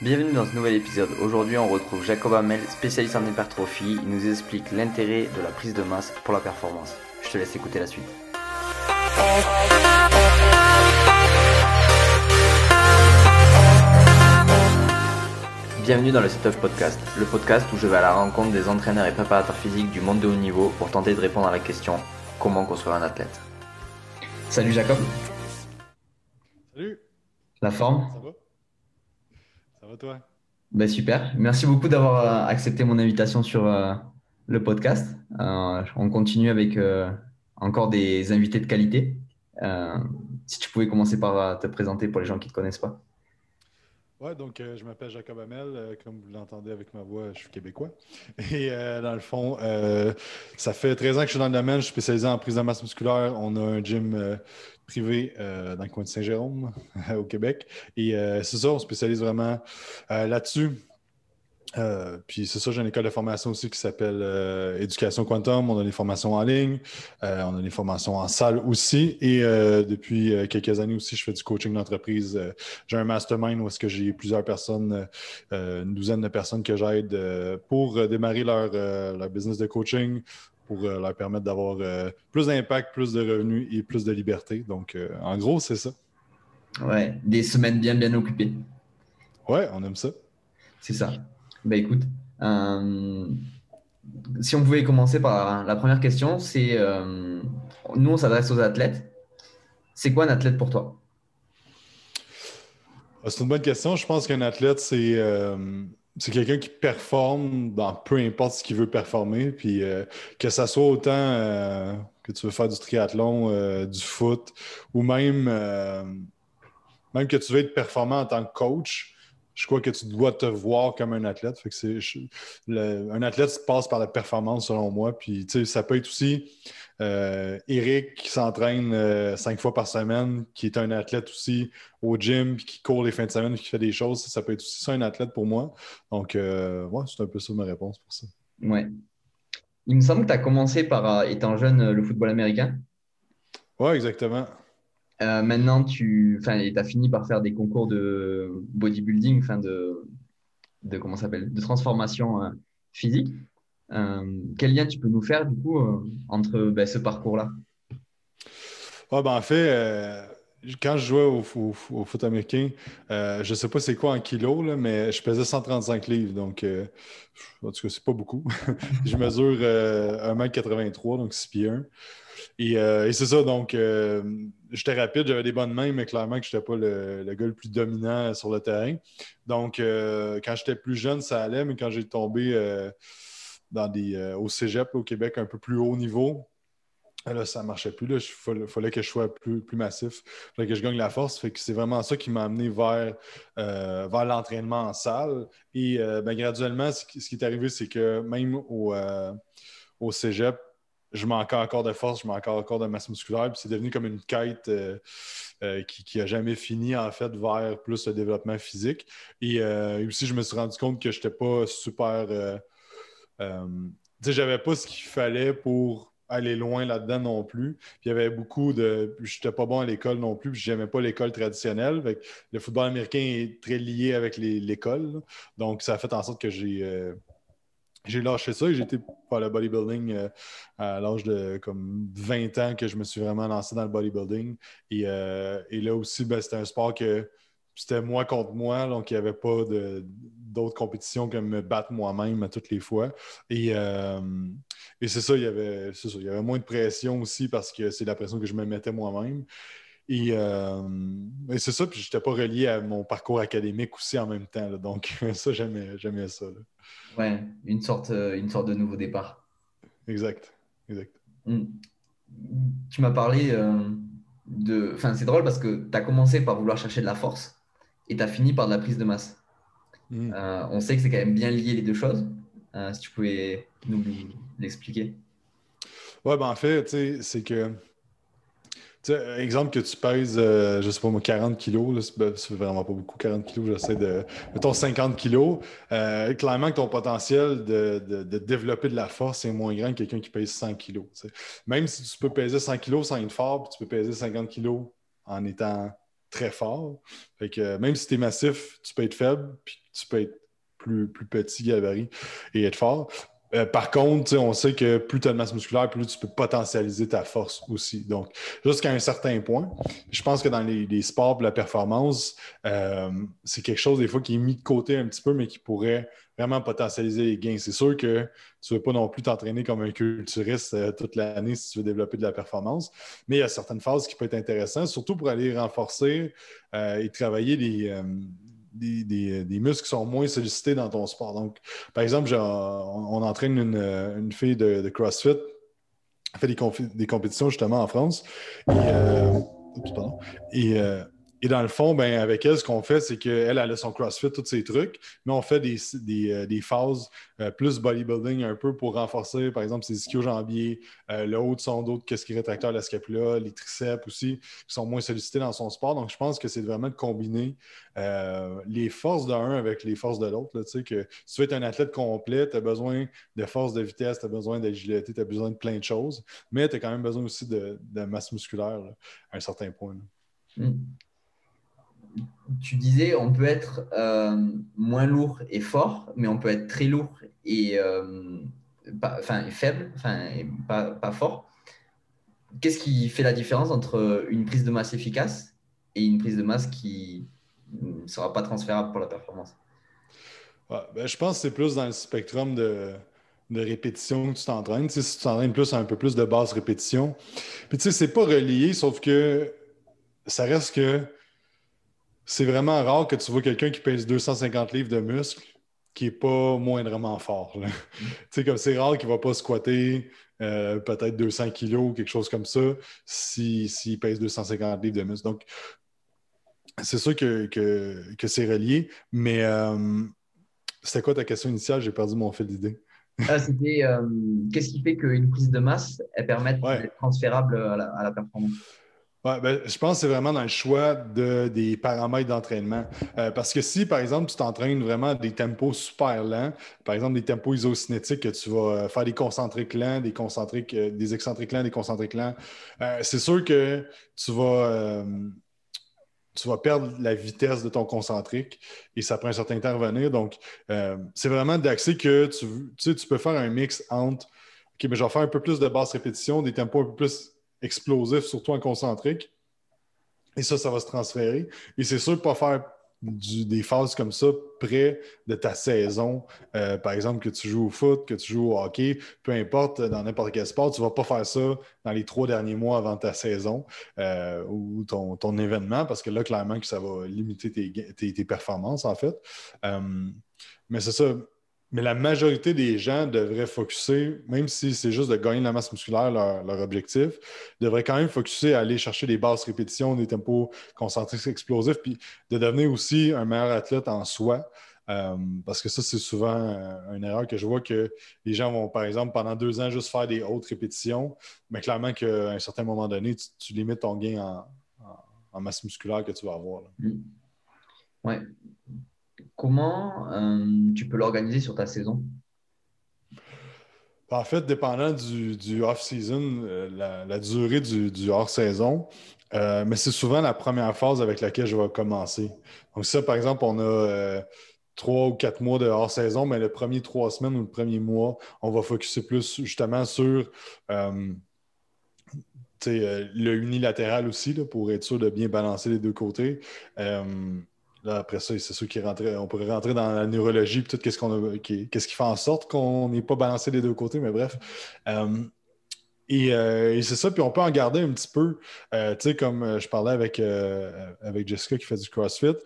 Bienvenue dans ce nouvel épisode. Aujourd'hui, on retrouve Jacob Hamel, spécialiste en hypertrophie. Il nous explique l'intérêt de la prise de masse pour la performance. Je te laisse écouter la suite. Bienvenue dans le Setup Podcast, le podcast où je vais à la rencontre des entraîneurs et préparateurs physiques du monde de haut niveau pour tenter de répondre à la question comment construire un athlète? Salut Jacob. Salut. La forme? Ça va? Va toi ben Super. Merci beaucoup d'avoir euh, accepté mon invitation sur euh, le podcast. Euh, on continue avec encore des invités de qualité. si tu pouvais commencer par te présenter pour les gens qui ne te connaissent pas. Ouais, donc je m'appelle Jacob Hamel. comme vous l'entendez avec ma voix, je suis québécois. Et dans le fond, ça fait 13 ans que je suis dans le domaine. Je suis spécialisé en prise de masse musculaire. On a un gym privé dans le coin de Saint-Jérôme, au Québec. Et c'est ça, on spécialise vraiment là-dessus. Euh, puis c'est ça, j'ai une école de formation aussi qui s'appelle euh, Éducation Quantum. On a des formations en ligne, euh, on a des formations en salle aussi. Et depuis quelques années aussi, je fais du coaching d'entreprise. j'ai un mastermind où est-ce que j'ai plusieurs personnes, une douzaine de personnes que j'aide pour démarrer leur, business de coaching, pour leur permettre d'avoir plus d'impact, plus de revenus et plus de liberté. Donc, en gros, c'est ça. Ouais, des semaines bien, bien occupées. Ouais, on aime ça. C'est ça. Bah écoute, euh, si on pouvait commencer par la première question, c'est euh, nous on s'adresse aux athlètes. C'est quoi un athlète pour toi? Ah, C'est une bonne question. Je pense qu'un athlète, c'est euh, quelqu'un qui performe dans peu importe ce qu'il veut performer. Puis que ça soit autant que tu veux faire du triathlon, du foot, ou même, même que tu veux être performant en tant que coach je crois que tu dois te voir comme un athlète. Fait que c'est, un athlète passe par la performance, selon moi. Puis, ça peut être aussi euh, Eric qui s'entraîne euh, cinq fois par semaine, qui est un athlète aussi au gym, puis qui court les fins de semaine, qui fait des choses. Ça peut être aussi ça, un athlète pour moi. Donc, euh, ouais, c'est un peu ça ma réponse pour ça. Ouais. Il me semble que tu as commencé par, étant jeune, le football américain. Oui, exactement. Maintenant, tu as fini par faire des concours de bodybuilding, de, de, comment s'appelle, de transformation physique. Euh, quel lien tu peux nous faire du coup entre ben, ce parcours-là? Ah, ben, En fait, quand je jouais au, foot américain, je ne sais pas c'est quoi en kilos, là, mais je pesais 135 livres. Donc, en tout cas, c'est pas beaucoup. je mesure 1m83, donc 6 pieds 1. Et, c'est ça, donc j'étais rapide, j'avais des bonnes mains, mais clairement que je n'étais pas le, gars le plus dominant sur le terrain. Donc, euh, quand j'étais plus jeune, ça allait, mais quand j'ai tombé euh, dans des, euh, au cégep au Québec un peu plus haut niveau, là, ça ne marchait plus. Il fallait, que je sois plus, plus massif. Il fallait que je gagne la force. Fait que c'est vraiment ça qui m'a amené vers, vers l'entraînement en salle. Et ben, graduellement, ce qui, est arrivé, c'est que même au, au cégep, je manquais encore de force, je manquais encore de masse musculaire. Puis c'est devenu comme une quête euh, euh, qui n'a jamais fini, en fait, vers plus le développement physique. Et euh, aussi, je me suis rendu compte que je n'étais pas super. Sais, j'avais pas ce qu'il fallait pour aller loin là-dedans non plus. Il y avait beaucoup de. Je n'étais pas bon à l'école non plus, puis j'aimais pas l'école traditionnelle. le football américain est très lié avec l'école. Donc, ça a fait en sorte que j'ai j'ai lâché ça et été par le bodybuilding euh, à l'âge de comme 20 ans que je me suis vraiment lancé dans le bodybuilding. Et, euh, là aussi, ben, c'était un sport que c'était moi contre moi, donc il n'y avait pas d'autres compétitions que me battre moi-même à toutes les fois. Et, euh, c'est ça, il y avait, il y avait moins de pression aussi parce que c'est la pression que je me mettais moi-même. Et, c'est ça, puis je n'étais pas relié à mon parcours académique aussi en même temps. donc, ça, j'aimais ça. Ouais, une sorte, euh, une sorte de nouveau départ. Exact, exact. Hmm. Tu m'as parlé euh, de. Enfin, c'est drôle parce que tu as commencé par vouloir chercher de la force et tu as fini par de la prise de masse. Hmm. Euh, on sait que c'est quand même bien lié les deux choses. si tu pouvais nous l'expliquer. Ouais, ben en fait, c'est que exemple que tu pèses, euh, je sais pas moi, 40 kilos, c'est vraiment pas beaucoup, 40 kilos, j'essaie de. Mettons 50 kilos. Euh, clairement que ton potentiel de, développer de la force est moins grand que quelqu'un qui pèse 100 kilos. Même si tu peux peser 100 kilos sans être fort, puis tu peux peser 50 kilos en étant très fort. Même si tu es massif, tu peux être faible, puis tu peux être plus, plus petit gabarit et être fort. Euh, par contre, on sait que plus tu as de masse musculaire, plus tu peux potentialiser ta force aussi. Donc, jusqu'à un certain point, je pense que dans les, sports de la performance, euh, c'est quelque chose des fois qui est mis de côté un petit peu, mais qui pourrait vraiment potentialiser les gains. C'est sûr que tu ne veux pas non plus t'entraîner comme un culturiste euh, toute l'année si tu veux développer de la performance, mais il y a certaines phases qui peuvent être intéressantes, surtout pour aller renforcer et travailler les des, muscles qui sont moins sollicités dans ton sport. Donc, par exemple, on, entraîne une, fille de, CrossFit, elle fait des, compétitions justement en France. Et, euh, euh, et dans le fond, ben, avec elle, ce qu'on fait, c'est qu'elle, elle a son CrossFit, tous ses trucs, mais on fait des, euh, phases euh, plus bodybuilding un peu pour renforcer, par exemple, ses ischio-jambiers, euh, le haut de son dos, qu'est-ce qui rétracteur de la scapula, les triceps aussi, qui sont moins sollicités dans son sport. Donc, je pense que c'est vraiment de combiner les forces d'un avec les forces de l'autre. Tu sais, que si tu veux être un athlète complet, tu as besoin de force de vitesse, tu as besoin d'agilité, tu as besoin de plein de choses, mais tu as quand même besoin aussi de, masse musculaire à un certain point. Hmm tu disais, on peut être euh, moins lourd et fort, mais on peut être très lourd et, euh, enfin, faible, enfin, pas, fort. Qu'est-ce qui fait la différence entre une prise de masse efficace et une prise de masse qui ne sera pas transférable pour la performance? Ben, Je pense que c'est plus dans le spectrum de, de répétition que tu t'entraînes. si tu t'entraînes plus un peu plus de basse répétition. Puis tu sais, c'est pas relié, sauf que ça reste que c'est vraiment rare que tu vois quelqu'un qui pèse 250 livres de muscle qui n'est pas moindrement fort. Mm. tu sais, comme c'est rare qu'il ne va pas squatter euh, peut-être 200 kilos ou quelque chose comme ça s'il pèse 250 livres de muscle. Donc, c'est sûr que, que, c'est relié, mais euh, c'était quoi ta question initiale? J'ai perdu mon fil d'idée. Ah, c'était euh, qu'est-ce qui fait qu'une prise de masse elle permette d'être transférable à la performance? Ben, je pense que c'est vraiment dans le choix de, des paramètres d'entraînement. Euh, parce que si, par exemple, tu t'entraînes vraiment à des tempos super lents, par exemple des tempos isocinétiques, que tu vas euh, faire des concentriques lents, des concentriques, euh, des excentriques lents, des concentriques lents, c'est sûr que tu vas, tu vas perdre la vitesse de ton concentrique et ça prend un certain temps à revenir. Donc, c'est vraiment d'axer que tu, tu, sais, tu peux faire un mix entre OK, mais je vais faire un peu plus de basse répétition, des tempos un peu plus explosif, surtout en concentrique. Et ça, ça va se transférer. Et c'est sûr, pas faire des phases comme ça près de ta saison. Euh, par exemple, que tu joues au foot, que tu joues au hockey, peu importe, dans n'importe quel sport, tu ne vas pas faire ça dans les trois derniers mois avant ta saison euh, ou ton, événement, parce que là, clairement, que ça va limiter tes, performances, en fait. Euh, mais c'est ça mais la majorité des gens devraient focuser, même si c'est juste de gagner de la masse musculaire, leur, objectif, devraient quand même focuser à aller chercher des basses répétitions, des tempos concentriques explosifs, puis de devenir aussi un meilleur athlète en soi. Euh, parce que ça, c'est souvent euh, une erreur que je vois que les gens vont, par exemple, pendant deux ans, juste faire des hautes répétitions, mais clairement qu'à un certain moment donné, tu, limites ton gain en, masse musculaire que tu vas avoir. Mmh. Oui comment euh, tu peux l'organiser sur ta saison? En fait, dépendant du, off-season, euh, la, durée du, hors-saison, euh, mais c'est souvent la première phase avec laquelle je vais commencer. Donc, ça, par exemple, on a trois ou quatre mois de hors-saison, mais le premier trois semaines ou le premier mois, on va focuser plus justement sur le unilatéral aussi, pour être sûr de bien balancer les deux côtés après ça, c'est sûr qu'on pourrait rentrer dans la neurologie et tout qu'est-ce qu'on qu'est-ce qui fait en sorte qu'on n'est pas balancé des deux côtés, mais bref. Euh, euh, et, c'est ça, puis on peut en garder un petit peu. Euh, tu sais, comme je parlais avec, avec Jessica qui fait du CrossFit,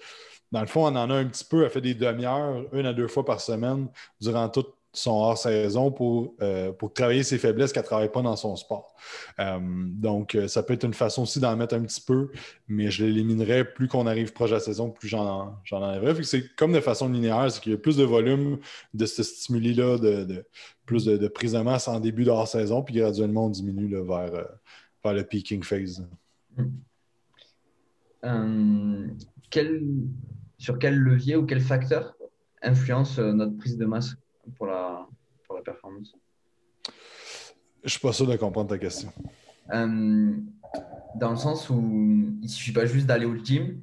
dans le fond, on en a un petit peu, elle fait des demi-heures, une à deux fois par semaine, durant toute son hors-saison pour, euh, pour travailler ses faiblesses qu'elle ne travaille pas dans son sport. Euh, donc, euh, ça peut être une façon aussi d'en mettre un petit peu, mais je l'éliminerai plus qu'on arrive proche de la saison, plus j'en enlèverai. C'est comme de façon linéaire, c'est qu'il y a plus de volume de ce stimuli-là, de, plus de, prise de masse en début de hors-saison, puis graduellement on diminue vers, vers le peaking phase. sur quel levier ou quel facteur influence notre prise de masse? Pour la, pour la performance Je suis pas sûr de comprendre ta question. Euh, dans le sens où il suffit pas juste d'aller au gym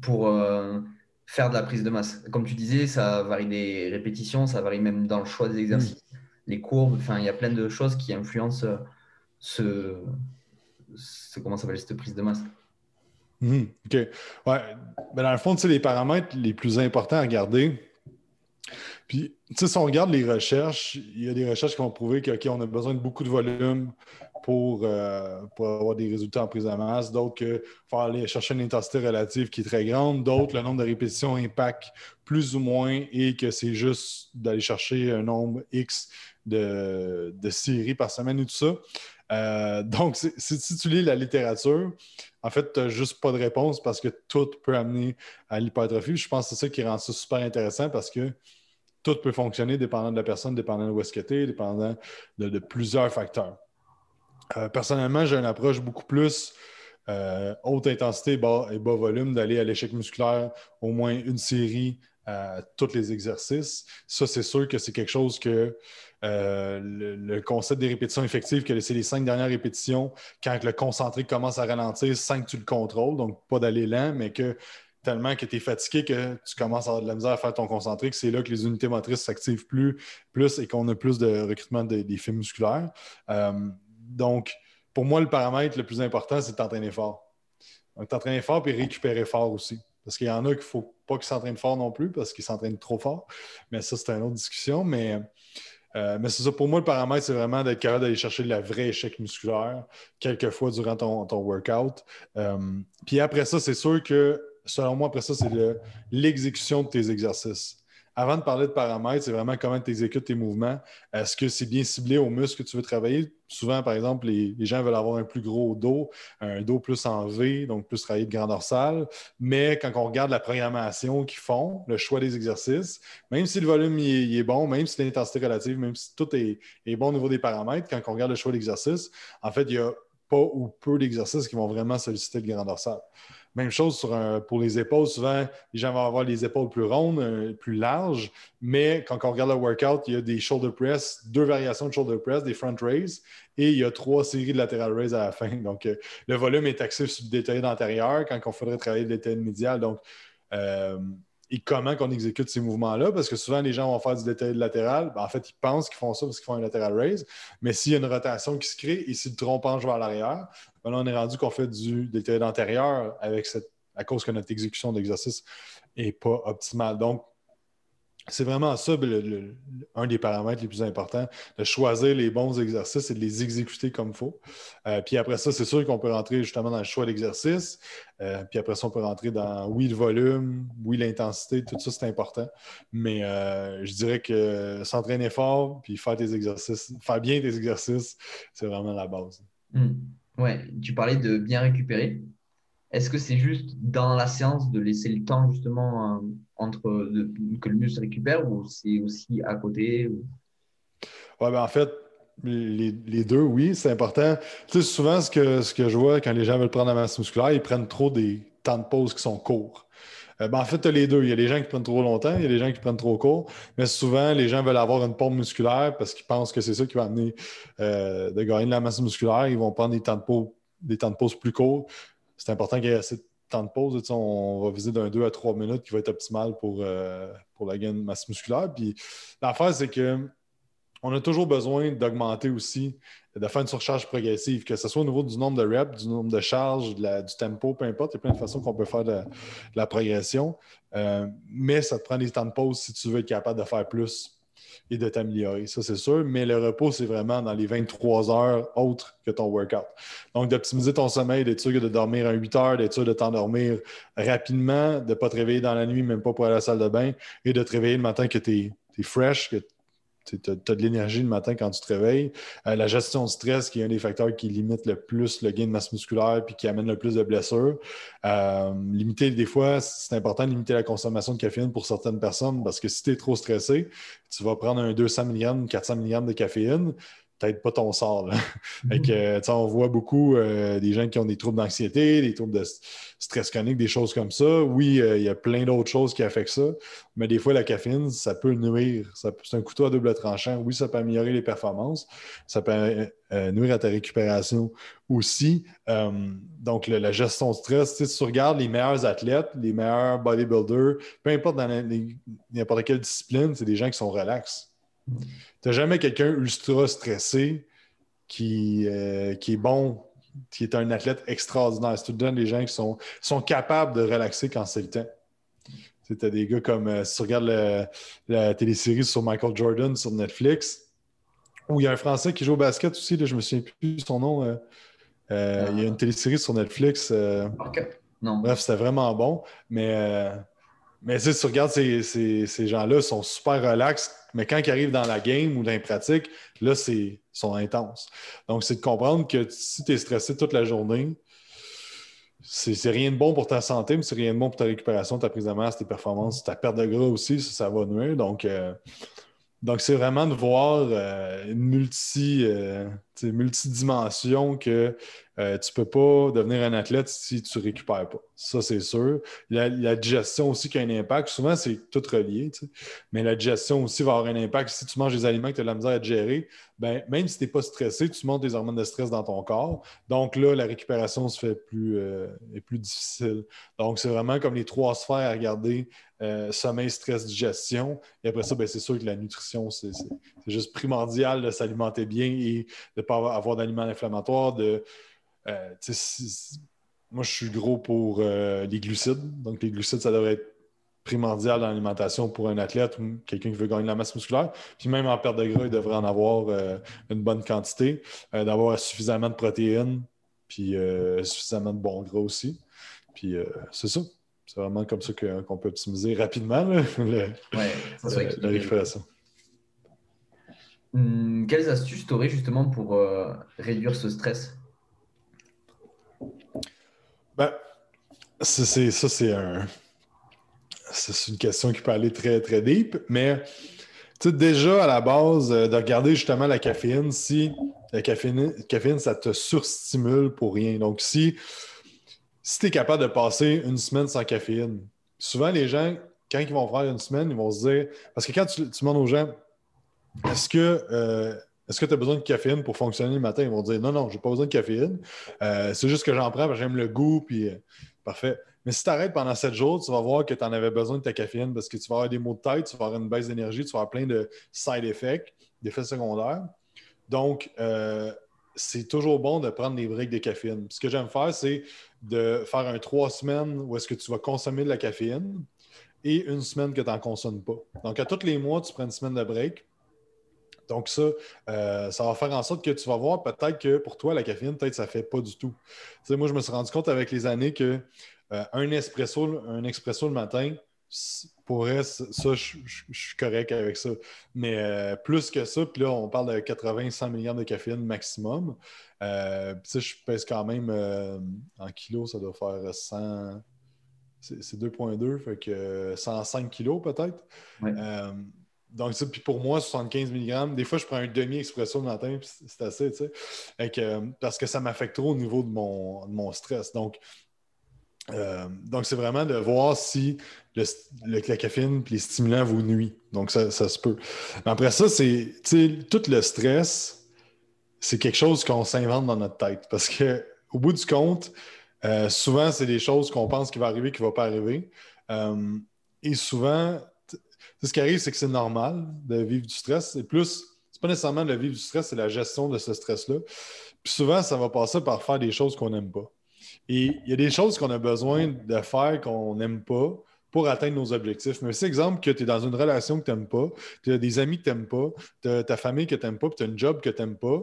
pour, euh, faire de la prise de masse. Comme tu disais, ça varie des répétitions, ça varie même dans le choix des exercices, mm. les courbes, enfin, il y a plein de choses qui influencent ce, ce comment s'appelle cette prise de masse. Mm. OK. Ouais. Ben, dans le fond, les paramètres les plus importants à regarder, puis, si on regarde les recherches, il y a des recherches qui vont prouver qu'on a besoin de beaucoup de volume pour, euh, pour avoir des résultats en prise de masse. D'autres, qu'il faut aller chercher une intensité relative qui est très grande. D'autres, le nombre de répétitions impacte plus ou moins et que c'est juste d'aller chercher un nombre X de, séries par semaine ou tout ça. Euh, donc, si tu lis la littérature, en fait, tu n'as juste pas de réponse parce que tout peut amener à l'hypertrophie. Je pense que c'est ça qui rend ça super intéressant parce que tout peut fonctionner dépendant de la personne, dépendant de où est-ce que tu es, dépendant de, plusieurs facteurs. Euh, personnellement, j'ai une approche beaucoup plus euh, haute intensité et bas, volume d'aller à l'échec musculaire au moins une série à tous les exercices. Ça, c'est sûr que c'est quelque chose que euh, le, concept des répétitions effectives, que c'est les cinq dernières répétitions, quand le concentré commence à ralentir sans que tu le contrôles, donc pas d'aller lent, mais que tellement que tu es fatigué que tu commences à avoir de la misère à faire ton concentré, que c'est là que les unités motrices s'activent plus, plus et qu'on a plus de recrutement des fils musculaires. Euh, donc, pour moi, le paramètre le plus important, c'est de t'entraîner fort. Donc, t'entraîner fort puis récupérer fort aussi. Parce qu'il y en a qu'il ne faut pas qu'ils s'entraînent fort non plus parce qu'ils s'entraînent trop fort. Mais ça, c'est une autre discussion. Mais, euh, mais c'est ça. Pour moi, le paramètre, c'est vraiment d'être capable d'aller chercher le vrai échec musculaire quelques fois durant ton, ton workout. Euh, puis après ça, c'est sûr que selon moi, après ça, c'est l'exécution de tes exercices. Avant de parler de paramètres, c'est vraiment comment tu exécutes tes mouvements. Est-ce que c'est bien ciblé aux muscles que tu veux travailler? Souvent, par exemple, les, gens veulent avoir un plus gros dos, un dos plus en V, donc plus travailler de grandeur dorsale. Mais quand on regarde la programmation qu'ils font, le choix des exercices, même si le volume est, bon, même si l'intensité relative, même si tout est, bon au niveau des paramètres, quand on regarde le choix d'exercice, en fait, il y a pas ou peu d'exercices qui vont vraiment solliciter le grandeur dorsale. Même chose pour les épaules. Souvent, les gens vont avoir les épaules plus rondes, euh, plus larges, mais quand on regarde le workout, il y a des shoulder press, deux variations de shoulder press, des front raise, et il y a trois séries de lateral raise à la fin. Donc, euh, le volume est axé sur le détail antérieur quand il faudrait travailler le détail médial. Donc, euh, et comment qu'on exécute ces mouvements-là, parce que souvent les gens vont faire du détail latéral, ben, en fait, ils pensent qu'ils font ça parce qu'ils font un lateral raise, mais s'il y a une rotation qui se crée et si le tronc penche vers l'arrière, ben là, on est rendu qu'on fait du détail antérieur avec cette, à cause que notre exécution d'exercice n'est pas optimale. Donc, c'est vraiment ça un des paramètres les plus importants, de choisir les bons exercices et de les exécuter comme il faut. Euh, puis après ça, c'est sûr qu'on peut rentrer justement dans le choix d'exercice. Euh, puis après ça, on peut rentrer dans oui, le volume, oui, l'intensité, tout ça, c'est important. Mais euh, je dirais que s'entraîner fort, puis faire tes exercices, faire bien tes exercices, c'est vraiment la base. Hmm. Ouais, tu parlais de bien récupérer. Est-ce que c'est juste dans la séance de laisser le temps justement entre que le muscle récupère ou c'est aussi à côté Oui, ben en fait, les, deux, oui, c'est important. Tu sais, souvent, ce que, ce que je vois quand les gens veulent prendre la masse musculaire, ils prennent trop des temps de pause qui sont courts. Euh, ben, en fait, tu as les deux. Il y a des gens qui prennent trop longtemps, il y a des gens qui prennent trop court. Mais souvent, les gens veulent avoir une pompe musculaire parce qu'ils pensent que c'est ça qui va amener euh, de gagner de la masse musculaire. Ils vont prendre des temps de pause, des temps de pause plus courts. C'est important qu'il y ait assez de temps de pause, on va viser d'un 2 à 3 minutes qui va être optimal pour, euh, pour la gain de masse musculaire. Puis l'affaire, c'est que on a toujours besoin d'augmenter aussi, de faire une surcharge progressive, que ce soit au niveau du nombre de reps, du nombre de charges, du tempo, peu importe. Il y a plein de façons qu'on peut faire de, la progression. Euh, mais ça te prend des temps de pause si tu veux être capable de faire plus et de t'améliorer. Ça, c'est sûr. Mais le repos, c'est vraiment dans les 23 heures autres que ton workout. Donc, d'optimiser ton sommeil, d'être sûr de dormir à 8 heures, d'être sûr de t'endormir rapidement, de ne pas te réveiller dans la nuit, même pas pour aller à la salle de bain, et de te réveiller le matin que tu es, fresh, que tu as, de l'énergie le matin quand tu te réveilles. Euh, la gestion de stress, qui est un des facteurs qui limite le plus le gain de masse musculaire puis qui amène le plus de blessures. Euh, limiter, des fois, c'est important de limiter la consommation de caféine pour certaines personnes parce que si tu es trop stressé, tu vas prendre un 200 mg, 400 mg de caféine. Peut-être pas ton sort. On voit beaucoup euh, des gens qui ont des troubles d'anxiété, des troubles de stress chronique, des choses comme ça. Oui, euh, il y a plein d'autres choses qui affectent ça, mais des fois, la caféine, ça peut nuire. C'est un couteau à double tranchant. Oui, ça peut améliorer les performances, ça peut euh, nuire à ta récupération aussi. donc, la gestion de stress, si tu regardes les meilleurs athlètes, les meilleurs bodybuilders, peu importe dans n'importe quelle discipline, c'est des gens qui sont relax. Tu jamais quelqu'un ultra stressé qui, euh, qui est bon, qui est un athlète extraordinaire. C'est tout le des gens qui sont, sont capables de relaxer quand c'est le temps. Tu as des gars comme, euh, si tu regardes la télésérie sur Michael Jordan sur Netflix, où il y a un Français qui joue au basket aussi, je je me souviens plus de son nom. Euh, il y a une télésérie sur Netflix. Non. Bref, c'était vraiment bon. Mais, mais si tu regardes ces, ces, ces gens-là, sont super relax mais quand ils arrivent dans la game ou dans les pratiques, là, c'est sont intenses. Donc, c'est de comprendre que si tu es stressé toute la journée, c'est rien de bon pour ta santé, mais c'est rien de bon pour ta récupération, ta prise de masse, tes performances, ta perte de gras aussi, ça, va nuire. Donc, euh, donc, c'est vraiment de voir euh, une multi, euh, multidimension que euh, tu ne peux pas devenir un athlète si tu ne récupères pas. Ça, c'est sûr. La, digestion aussi qui a un impact. Souvent, c'est tout relié. Mais la digestion aussi va avoir un impact. Si tu manges des aliments que tu as de la misère à gérer, ben, même si tu n'es pas stressé, tu montes des hormones de stress dans ton corps. Donc là, la récupération se fait plus, est plus difficile. Donc, c'est vraiment comme les trois sphères à regarder euh, sommeil, stress, digestion. Et après ça, ben, c'est sûr que la nutrition, c'est juste primordial de s'alimenter bien et de pas avoir, d'aliments inflammatoires. De, euh, moi, je suis gros pour euh, les glucides. Donc, les glucides, ça devrait être primordial dans l'alimentation pour un athlète ou quelqu'un qui veut gagner de la masse musculaire. Puis même en perte de gras, il devrait en avoir une bonne quantité, d'avoir suffisamment de protéines, puis suffisamment de bons gras aussi. Puis c'est ça. C'est vraiment comme ça qu'on peut optimiser rapidement le, la récupération. Hum, quelles astuces tu aurais justement pour euh, réduire ce stress? Ben, ça, c'est un. Une question qui peut aller très, très deep, mais déjà à la base, euh, de regarder justement la caféine, si la caféine, caféine ça te surstimule pour rien. Donc, si si tu es capable de passer une semaine sans caféine, souvent les gens, quand ils vont faire une semaine, ils vont se dire. Parce que quand tu, demandes aux gens, est-ce que. Euh, que tu as besoin de caféine pour fonctionner le matin? Ils vont dire non, non, j'ai pas besoin de caféine. Euh, c'est juste que j'en prends parce que j'aime le goût, puis euh, parfait. Mais si tu arrêtes pendant sept jours, tu vas voir que tu en avais besoin de ta caféine parce que tu vas avoir des maux de tête, tu vas avoir une baisse d'énergie, tu vas avoir plein de side effects, d'effets secondaires. Donc, c'est toujours bon de prendre des breaks de caféine. Ce que j'aime faire, c'est de faire un trois semaines où est-ce que tu vas consommer de la caféine et une semaine que tu n'en consommes pas. Donc, à tous les mois, tu prends une semaine de break. Donc, ça, euh, ça va faire en sorte que tu vas voir peut-être que pour toi, la caféine, peut-être, ça ne fait pas du tout. Tu sais, moi, je me suis rendu compte avec les années que euh, un, espresso, un expresso le matin, pour ça, je, suis correct avec ça. Mais euh, plus que ça, puis là, on parle de 80-100 mg de caféine maximum. Euh, je pèse quand même euh, en kilos, ça doit faire 100. C'est 2,2, fait que 105 kilos peut-être. Donc, ça, puis pour moi, 75 mg, des fois, je prends un demi-expresso le matin, puis c'est assez, tu sais. parce que ça m'affecte trop au niveau de mon, de mon stress. Donc, euh, donc, c'est vraiment de voir si le, la caféine et les stimulants vous nuisent. Donc, ça, se peut. Mais après ça, c'est tout le stress, c'est quelque chose qu'on s'invente dans notre tête. Parce qu'au bout du compte, euh, souvent, c'est des choses qu'on pense qui vont arriver, qui ne vont pas arriver. Euh, et souvent, ce qui arrive, c'est que c'est normal de vivre du stress. C'est plus, c'est pas nécessairement de vivre du stress, c'est la gestion de ce stress-là. Puis souvent, ça va passer par faire des choses qu'on n'aime pas. Et il y a des choses qu'on a besoin de faire qu'on n'aime pas pour atteindre nos objectifs. Mais c'est exemple que tu es dans une relation que tu n'aimes pas, tu as des amis que tu n'aimes pas, tu as ta famille que tu n'aimes pas, puis tu as un job que tu n'aimes pas.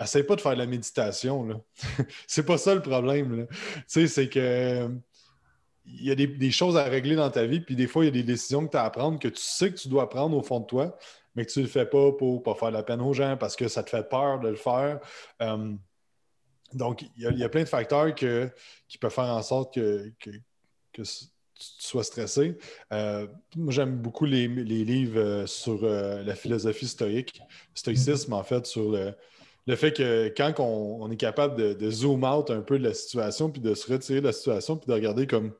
Essaye pas de faire de la méditation. c'est pas ça le problème. Tu sais, c'est que il y a des, choses à régler dans ta vie, puis des fois, il y a des décisions que tu as à prendre que tu sais que tu dois prendre au fond de toi, mais que tu ne le fais pas pour ne pas faire la peine aux gens parce que ça te fait peur de le faire. Euh, donc, il y, a, plein de facteurs qui peuvent faire en sorte que, tu sois stressé. Euh, moi, j'aime beaucoup les, livres euh, sur la philosophie stoïque, stoïcisme, en fait, sur le, fait que quand on, est capable de, zoom out un peu de la situation, puis de se retirer de la situation, puis de regarder comme.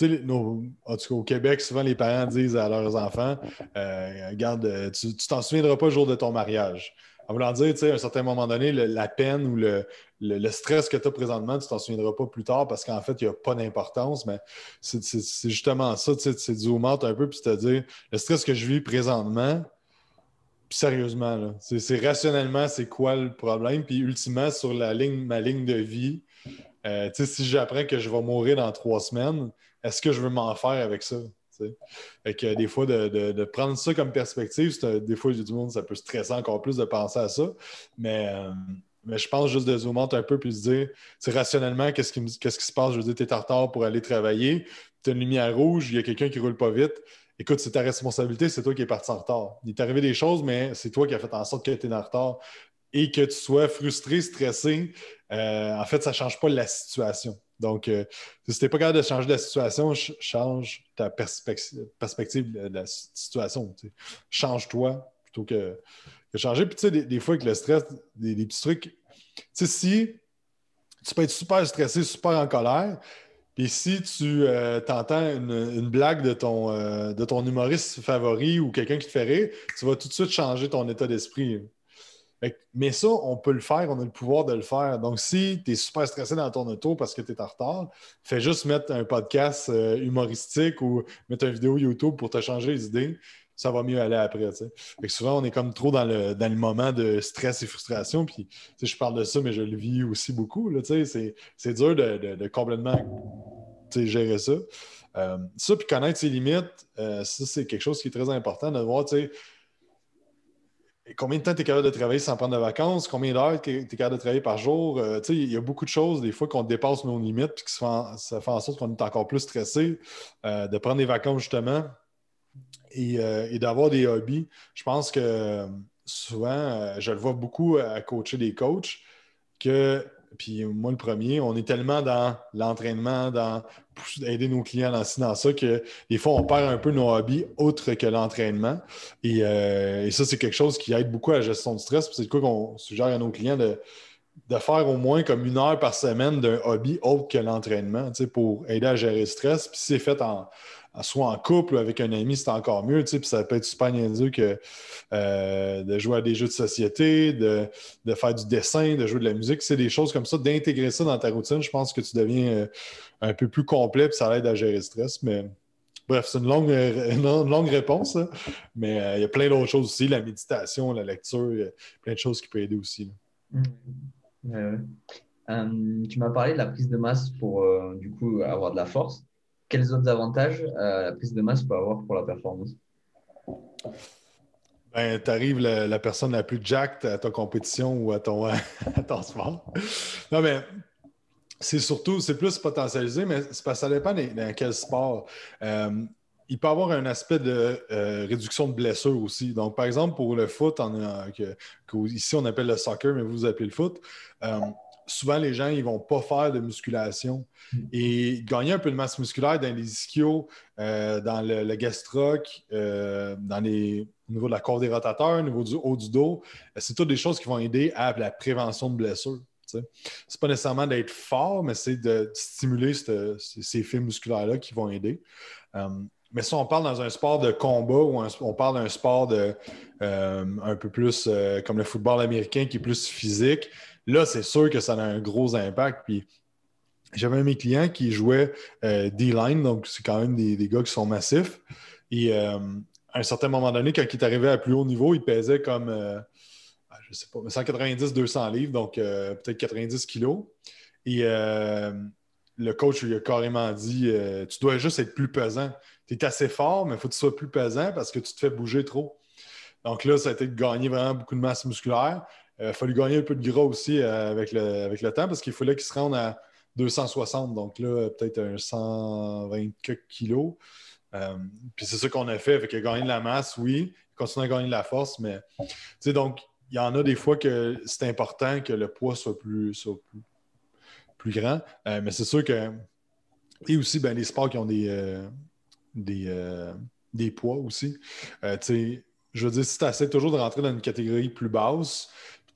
En tout cas, au Québec, souvent les parents disent à leurs enfants Regarde, tu t'en souviendras pas le jour de ton mariage. En voulant dire, à un certain moment donné, la peine ou le, stress que tu as présentement, tu t'en souviendras pas plus tard parce qu'en fait, il n'y a pas d'importance. Mais c'est justement ça, c'est du out un peu, puis te dire, le stress que je vis présentement, sérieusement, c'est rationnellement, c'est quoi le problème? Puis ultimement, sur la ligne, ma ligne de vie, euh, si j'apprends que je vais mourir dans trois semaines, est-ce que je veux m'en faire avec ça? Fait que des fois, de, prendre ça comme perspective, des fois, du monde, ça peut stresser encore plus de penser à ça. Mais, euh, je pense juste de zoomer un peu puis se dire, rationnellement, qu'est-ce qui, se passe? Je veux dire, tu es en retard pour aller travailler, tu as une lumière rouge, il y a quelqu'un qui roule pas vite. Écoute, c'est ta responsabilité, c'est toi qui es parti en retard. Il est arrivé des choses, mais c'est toi qui as fait en sorte que tu es en retard. Et que tu sois frustré, stressé, euh, en fait, ça ne change pas la situation. Donc, euh, si tu n'es pas capable de changer la situation, change ta perspective de la situation. Change-toi plutôt que, changer. Puis, tu sais, des, fois, avec le stress, des, petits trucs. Tu sais, si tu peux être super stressé, super en colère, puis si tu euh, entends une, blague de ton, de ton humoriste favori ou quelqu'un qui te fait rire, tu vas tout de suite changer ton état d'esprit mais ça, on peut le faire, on a le pouvoir de le faire. Donc, si tu es super stressé dans ton auto parce que tu es en retard, fais juste mettre un podcast euh, humoristique ou mettre une vidéo YouTube pour te changer les idées. Ça va mieux aller après. souvent, on est comme trop dans le, dans le moment de stress et frustration. Puis, je parle de ça, mais je le vis aussi beaucoup. C'est dur de, complètement gérer ça. Euh, ça, puis connaître ses limites, euh, ça, c'est quelque chose qui est très important de voir, sais, combien de temps tu es capable de travailler sans prendre de vacances, combien d'heures tu es capable de travailler par jour? Euh, il y a beaucoup de choses, des fois, qu'on dépasse nos limites, puis que ça fait en sorte qu'on est encore plus stressé, euh, de prendre des vacances, justement, euh, et, d'avoir des hobbies. Je pense que souvent, je le vois beaucoup à coacher des coachs, que puis moi, le premier, on est tellement dans l'entraînement, dans aider nos clients dans ci, dans ça, que des fois, on perd un peu nos hobbies autres que l'entraînement. Et, euh, ça, c'est quelque chose qui aide beaucoup à la gestion de stress. C'est quoi qu'on suggère à nos clients de, de, faire au moins comme une heure par semaine d'un hobby autre que l'entraînement, pour aider à gérer le stress. Puis c'est fait en, soit en couple ou avec un ami, c'est encore mieux. Puis ça peut être super niaiseux que euh, de jouer à des jeux de société, de, faire du dessin, de jouer de la musique. C'est des choses comme ça. D'intégrer ça dans ta routine, je pense que tu deviens euh, un peu plus complet et ça aide à gérer le stress. Mais bref, c'est une longue, longue réponse. Mais euh, il y a plein d'autres choses aussi, la méditation, la lecture, plein de choses qui peuvent aider aussi. Mmh. tu m'as parlé de la prise de masse pour du coup avoir de la force quels autres avantages euh, la prise de masse peut avoir pour la performance? Ben, tu arrives la, personne la plus jacked à ta compétition ou à ton, sport. Non, mais c'est surtout, c'est plus potentialisé, mais parce ça dépend dans quel sport. Euh, il peut avoir un aspect de euh, réduction de blessures aussi. Donc, par exemple, pour le foot, ici on appelle le soccer, mais vous appelez le foot, souvent les gens ils vont pas faire de musculation mm. et gagner un peu de masse musculaire dans les ischios, euh, dans le, le gastroc, euh, dans les, au niveau de la corde des rotateurs, au niveau du haut du dos, euh, c'est toutes des choses qui vont aider à la prévention de blessures. Ce n'est pas nécessairement d'être fort, mais c'est de stimuler ces fils musculaires-là qui vont aider. mais si on parle dans un sport de combat ou on parle d'un sport de, un peu plus comme le football américain qui est plus physique, Là, c'est sûr que ça a un gros impact. J'avais un mes clients qui jouait euh, D-line, donc c'est quand même des, gars qui sont massifs. Et euh, à un certain moment donné, quand il est arrivé à plus haut niveau, il pesait comme, euh, ah, je sais pas, 190-200 livres, donc peut-être 90 kilos. Et le coach lui a carrément dit Tu dois juste être plus pesant. Tu es assez fort, mais il faut que tu sois plus pesant parce que tu te fais bouger trop. Donc là, ça a été de gagner vraiment beaucoup de masse musculaire. Il a fallu gagner un peu de gras aussi euh, avec, le, avec le temps parce qu'il fallait qu'il se rende à 260. Donc là, peut-être un 120 kilos. Euh, puis c'est ça qu'on a fait. Fait qu'il a gagné de la masse, oui. Il continue à gagner de la force, mais donc, il y en a des fois que c'est important que le poids soit plus, plus, grand. Euh, mais c'est sûr que Et aussi, ben, les sports qui ont des, euh, des, euh, des, poids aussi. Euh, je veux dire, si tu essaies toujours de rentrer dans une catégorie plus basse,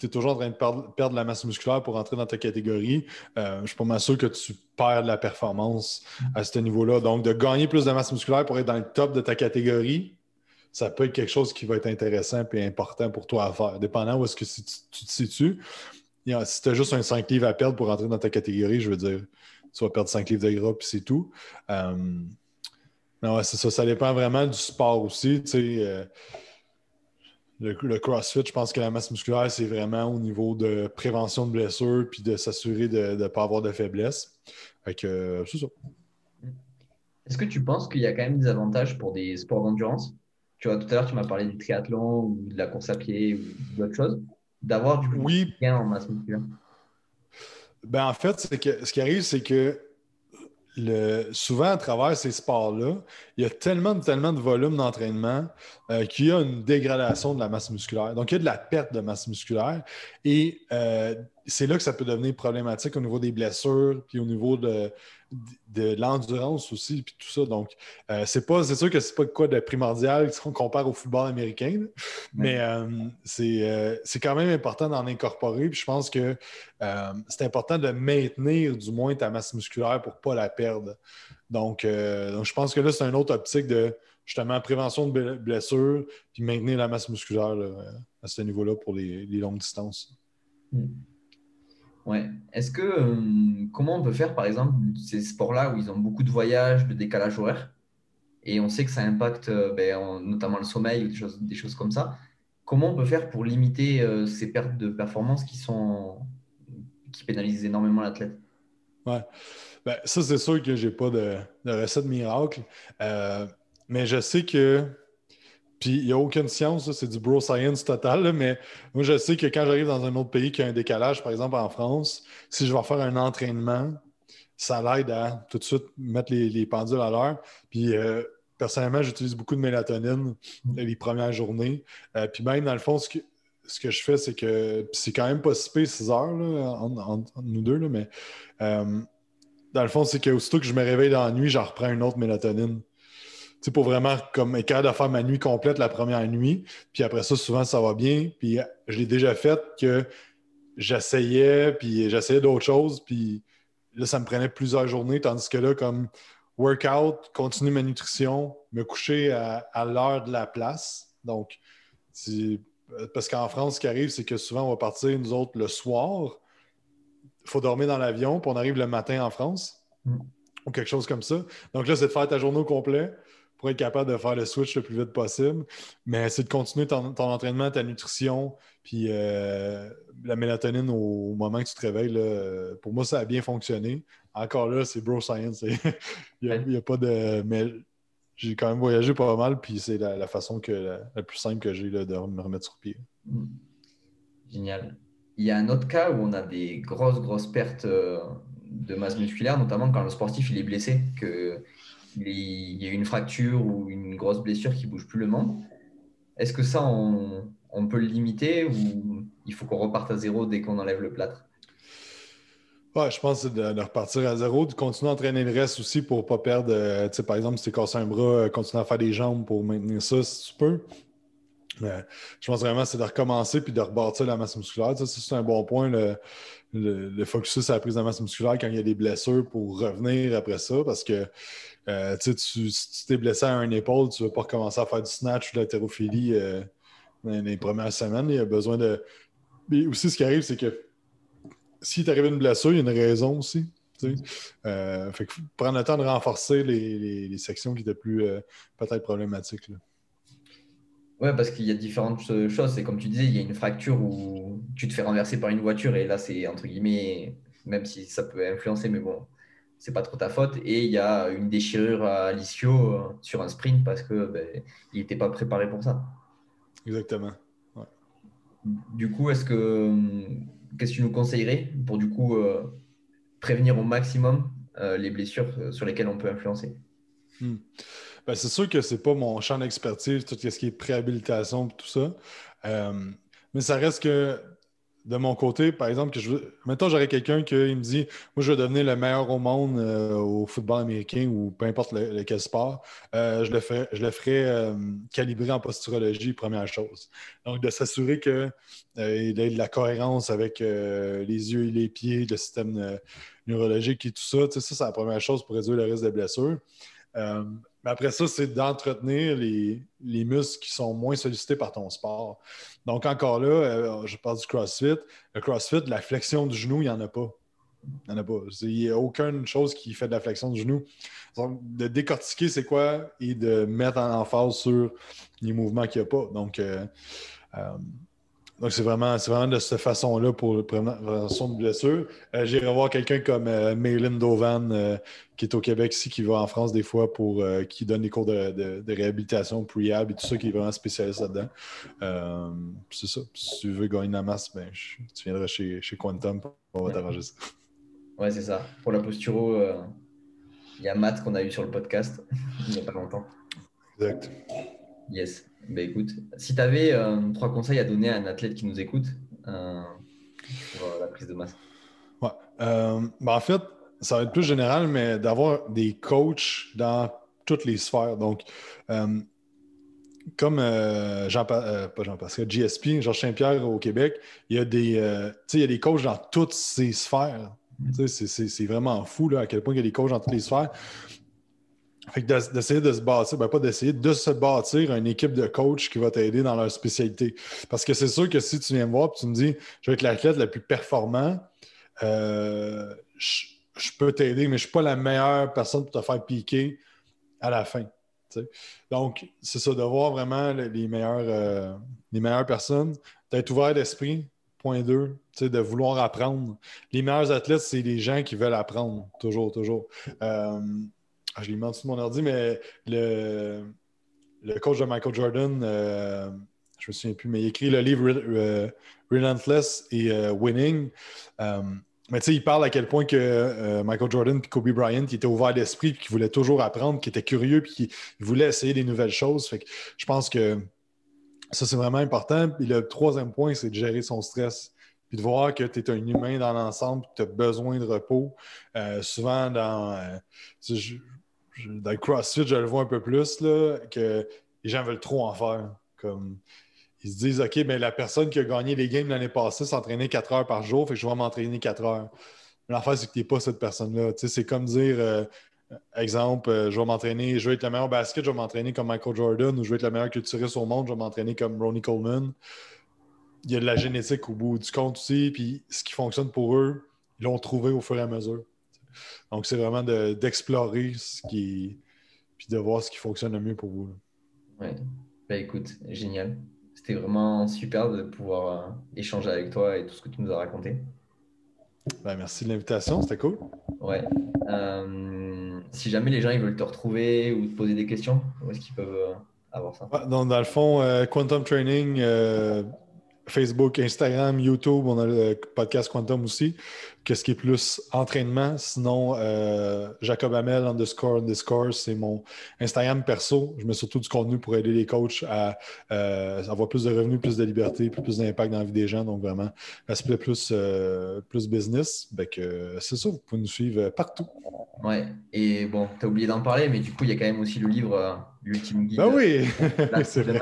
tu es toujours en train de perdre, de la masse musculaire pour rentrer dans ta catégorie, je suis pas mal sûr que tu perds de la performance à ce niveau-là. Donc, de gagner plus de masse musculaire pour être dans le top de ta catégorie, ça peut être quelque chose qui va être intéressant et important pour toi à faire, dépendant où est-ce que tu, te situes. si tu as juste un 5 livres à perdre pour rentrer dans ta catégorie, je veux dire, tu vas perdre 5 livres de gras, puis c'est tout. Euh, mais ouais, c'est ça. Ça dépend vraiment du sport aussi. Euh, le, CrossFit, je pense que la masse musculaire, c'est vraiment au niveau de prévention de blessures puis de s'assurer de ne pas avoir de faiblesse. Fait euh, c'est ça. Est-ce que tu penses qu'il y a quand même des avantages pour des sports d'endurance? Tu vois, tout à l'heure, tu m'as parlé du triathlon ou de la course à pied ou d'autres choses. D'avoir du oui. gain en masse musculaire ben, en fait, que, ce qui arrive, c'est que souvent, à travers ces sports-là, il y a tellement, tellement de volume d'entraînement euh, qu'il y a une dégradation de la masse musculaire. Donc, il y a de la perte de masse musculaire. Et euh, c'est là que ça peut devenir problématique au niveau des blessures, puis au niveau de, de l'endurance aussi, puis tout ça. Donc, euh, c'est pas, c'est sûr que c'est pas quoi de primordial si on compare au football américain, mais euh, euh, c'est, quand même important d'en incorporer. Puis je pense que c'est important de maintenir du moins ta masse musculaire pour pas la perdre. Donc, donc je pense que là, c'est une autre optique de justement prévention de blessures, puis maintenir la masse musculaire à ce niveau-là pour les, longues distances. Hmm. Ouais. Est-ce que euh, comment on peut faire par exemple ces sports-là où ils ont beaucoup de voyages, de décalage horaire, et on sait que ça impacte euh, ben, notamment le sommeil ou des choses, des choses comme ça. Comment on peut faire pour limiter euh, ces pertes de performance qui sont qui pénalisent énormément l'athlète? Ouais. Ben, ça, c'est sûr que j'ai pas de, de recette miracle. Mais je sais que puis il n'y a aucune science, c'est du bro science total. mais moi, je sais que quand j'arrive dans un autre pays qui a un décalage, par exemple en France, si je vais faire un entraînement, ça l'aide à tout de suite mettre les, pendules à l'heure. Puis euh, personnellement, j'utilise beaucoup de mélatonine les premières journées. Euh, puis même, dans le fond, ce que, ce que je fais, c'est que c'est quand même pas si 6 heures entre nous deux, là, mais euh, dans le fond, c'est que aussitôt que je me réveille dans la nuit, j'en reprends une autre mélatonine pour vraiment comme être capable de faire ma nuit complète la première nuit. Puis après ça, souvent, ça va bien. Puis je l'ai déjà fait que j'essayais, puis j'essayais d'autres choses. Puis là, ça me prenait plusieurs journées. Tandis que là, comme workout, continuer ma nutrition, me coucher à, l'heure de la place. Donc, parce qu'en France, ce qui arrive, c'est que souvent, on va partir, nous autres, le soir. Il faut dormir dans l'avion, puis on arrive le matin en France. Mm. Ou quelque chose comme ça. Donc là, c'est de faire ta journée au complet pour être capable de faire le switch le plus vite possible. Mais c'est de continuer ton, entraînement, ta nutrition, puis euh, la mélatonine au, moment que tu te réveilles. pour moi, ça a bien fonctionné. Encore là, c'est bro science. il n'y a, pas de. Mais j'ai quand même voyagé pas mal, puis c'est la, façon que, la, plus simple que j'ai de me remettre sur pied. Hmm. Génial. Il y a un autre cas où on a des grosses, grosses pertes euh, de masse musculaire, notamment quand le sportif il est blessé, que il y a une fracture ou une grosse blessure qui bouge plus le membre. Est-ce que ça, on, peut le limiter ou il faut qu'on reparte à zéro dès qu'on enlève le plâtre? Ouais, je pense de, de, repartir à zéro, de continuer à entraîner le reste aussi pour ne pas perdre. Euh, par exemple, si tu cassé un bras, euh, continuer à faire des jambes pour maintenir ça si tu peux. Je pense vraiment c'est de recommencer puis de rebâtir la masse musculaire. Ça, c'est un bon point. Le, le, focus sur la prise de masse musculaire quand il y a des blessures pour revenir après ça parce que euh, tu, si tu t'es blessé à un épaule, tu ne vas pas recommencer à faire du snatch ou de l'haltérophilie euh, dans les premières semaines. Il y a besoin de. Aussi, ce qui arrive, c'est que si t'arrive une blessure, il y a une raison aussi. Euh, fait que prendre le temps de renforcer les, sections qui étaient plus peut-être problématiques. Oui, parce qu'il y a différentes choses. C'est comme tu disais, il y a une fracture où tu te fais renverser par une voiture et là, c'est entre guillemets, même si ça peut influencer, mais bon, c'est pas trop ta faute. Et il y a une déchirure à l'ischio euh, sur un sprint parce que ben, il n'était pas préparé pour ça. Exactement. Du coup, est-ce que qu'est-ce que tu nous conseillerais pour du coup euh, prévenir au maximum euh, les blessures sur lesquelles on peut influencer? Hmm. ben, C'est sûr que c'est pas mon champ d'expertise, tout ce qui est préhabilitation et tout ça. mais ça reste que de mon côté, par exemple, que j'aurais quelqu'un qui me dit Moi, je veux devenir le meilleur au monde euh, au football américain ou peu importe lequel sport. Euh, je le ferais, je le ferai euh, calibrer en posturologie, première chose. Donc, de s'assurer qu'il ait de la cohérence avec les yeux et les pieds, le système neurologique et tout ça. ça, c'est la première chose pour réduire le risque de blessure. Mais après ça, c'est d'entretenir les, muscles qui sont moins sollicités par ton sport. Donc, encore là, euh, je parle du CrossFit. Le CrossFit, la flexion du genou, il n'y en a pas. Il n'y en a pas. Il n'y a aucune chose qui fait de la flexion du genou. Donc, de décortiquer c'est quoi et de mettre en emphase sur les mouvements qu'il n'y a pas. Donc, euh, euh, donc, c'est vraiment, vraiment de cette façon-là pour la prévention de blessures. Euh, J'irai voir quelqu'un comme euh, Maylin Dovan, euh, qui est au Québec ici, qui va en France des fois pour qui donne des cours de, réhabilitation, pre-hab et tout ça, qui est vraiment spécialiste là-dedans. c'est ça. Si tu veux gagner la masse, ben, tu viendras chez, chez Quantum, on va t'arranger ça. Ouais, c'est ça. Pour la posturo, il y a Matt qu'on a eu sur le podcast il n'y a pas longtemps. Exact. Yes. Ben écoute, si tu avais euh, trois conseils à donner à un athlète qui nous écoute euh, pour euh, la prise de masse. Ouais. Ben, en fait, ça va être plus général, mais d'avoir des coachs dans toutes les sphères. Donc, comme Jean, pas Jean-Pascal, GSP, Georges Saint-Pierre au Québec, il y a des, il y a des coachs dans toutes ces sphères. C'est vraiment fou là, à quel point il y a des coachs dans toutes les sphères. Fait d'essayer de se bâtir, ben pas d'essayer, de se bâtir une équipe de coachs qui va t'aider dans leur spécialité. Parce que c'est sûr que si tu viens me voir et tu me dis je vais être l'athlète le plus performant, euh, je, peux t'aider, mais je ne suis pas la meilleure personne pour te faire piquer à la fin. Donc, c'est ça, de voir vraiment les, meilleures, euh, les meilleures personnes, d'être ouvert d'esprit, point 2, de vouloir apprendre. Les meilleurs athlètes, c'est les gens qui veulent apprendre, toujours, toujours. Euh, ah, je l'ai mis mon ordi, mais le, le coach de Michael Jordan, euh, je me souviens plus, mais il écrit le livre euh, Relentless et euh, Winning. mais tu sais, il parle à quel point que Michael Jordan et Kobe Bryant qui étaient ouverts d'esprit et qui voulaient toujours apprendre, qui étaient curieux puis qui voulaient essayer des nouvelles choses. Fait que je pense que ça, c'est vraiment important. Puis le troisième point, c'est de gérer son stress puis de voir que tu es un humain dans l'ensemble, que tu as besoin de repos. souvent, dans, dans le CrossFit, je le vois un peu plus, là, que les gens veulent trop en faire. Comme, ils se disent, OK, mais la personne qui a gagné les games l'année passée s'entraînait 4 heures par jour, fait que je vais m'entraîner 4 heures. L'affaire, c'est que tu n'es pas cette personne-là. C'est comme dire, euh, exemple, euh, je vais m'entraîner, je vais être le meilleur basket, je vais m'entraîner comme Michael Jordan, ou je vais être le meilleur culturiste au monde, je vais m'entraîner comme Ronnie Coleman. Il y a de la génétique au bout du compte aussi, puis ce qui fonctionne pour eux, ils l'ont trouvé au fur et à mesure. Donc, c'est vraiment d'explorer ce qui. puis de voir ce qui fonctionne le mieux pour vous. Oui. Ben, écoute, génial. C'était vraiment super de pouvoir euh, échanger avec toi et tout ce que tu nous as raconté. Ben, merci de l'invitation, c'était cool. Ouais. Euh, si jamais les gens ils veulent te retrouver ou te poser des questions, où est-ce qu'ils peuvent euh, avoir ça? dans, le fond, Quantum Training, Facebook, Instagram, YouTube, on a le podcast Quantum aussi, qu'est-ce qui est plus entraînement. Sinon, euh, Jacob Hamel underscore underscore, c'est mon Instagram perso. Je mets surtout du contenu pour aider les coachs à euh, avoir plus de revenus, plus de liberté, plus, d'impact dans la vie des gens. Donc vraiment, l'aspect plus, euh, plus business. c'est ça, vous pouvez nous suivre partout. Ouais, et bon, tu as oublié d'en parler, mais du coup, il y a quand même aussi le livre L'ultime guide. Ah oui, c'est vrai.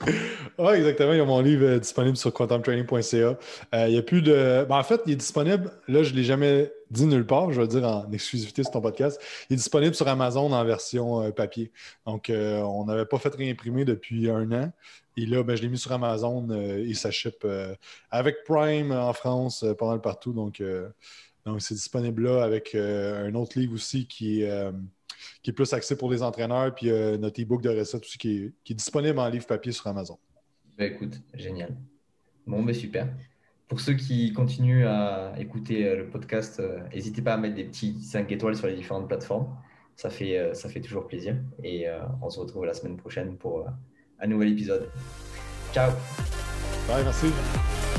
Oui, exactement. Il y a mon livre euh, disponible sur quantumtraining.ca. Euh, il y a plus de. Ben, en fait, il est disponible. Là, je ne l'ai jamais dit nulle part. Je vais le dire en exclusivité sur ton podcast. Il est disponible sur Amazon en version euh, papier. Donc, on n'avait pas fait réimprimer depuis un an. Et là, ben, je l'ai mis sur Amazon et ça ship avec Prime en France, pas mal partout. Donc, donc c'est disponible là avec un autre livre aussi qui est qui est plus axé pour les entraîneurs, puis euh, notre e-book de recettes aussi qui est, qui est, disponible en livre papier sur Amazon. Ben, écoute, génial. Bon, ben, super. Pour ceux qui continuent à écouter euh, le podcast, euh, n'hésitez pas à mettre des petits 5 étoiles sur les différentes plateformes. Ça fait, ça fait toujours plaisir. Et on se retrouve la semaine prochaine pour un nouvel épisode. Ciao. Bye, merci.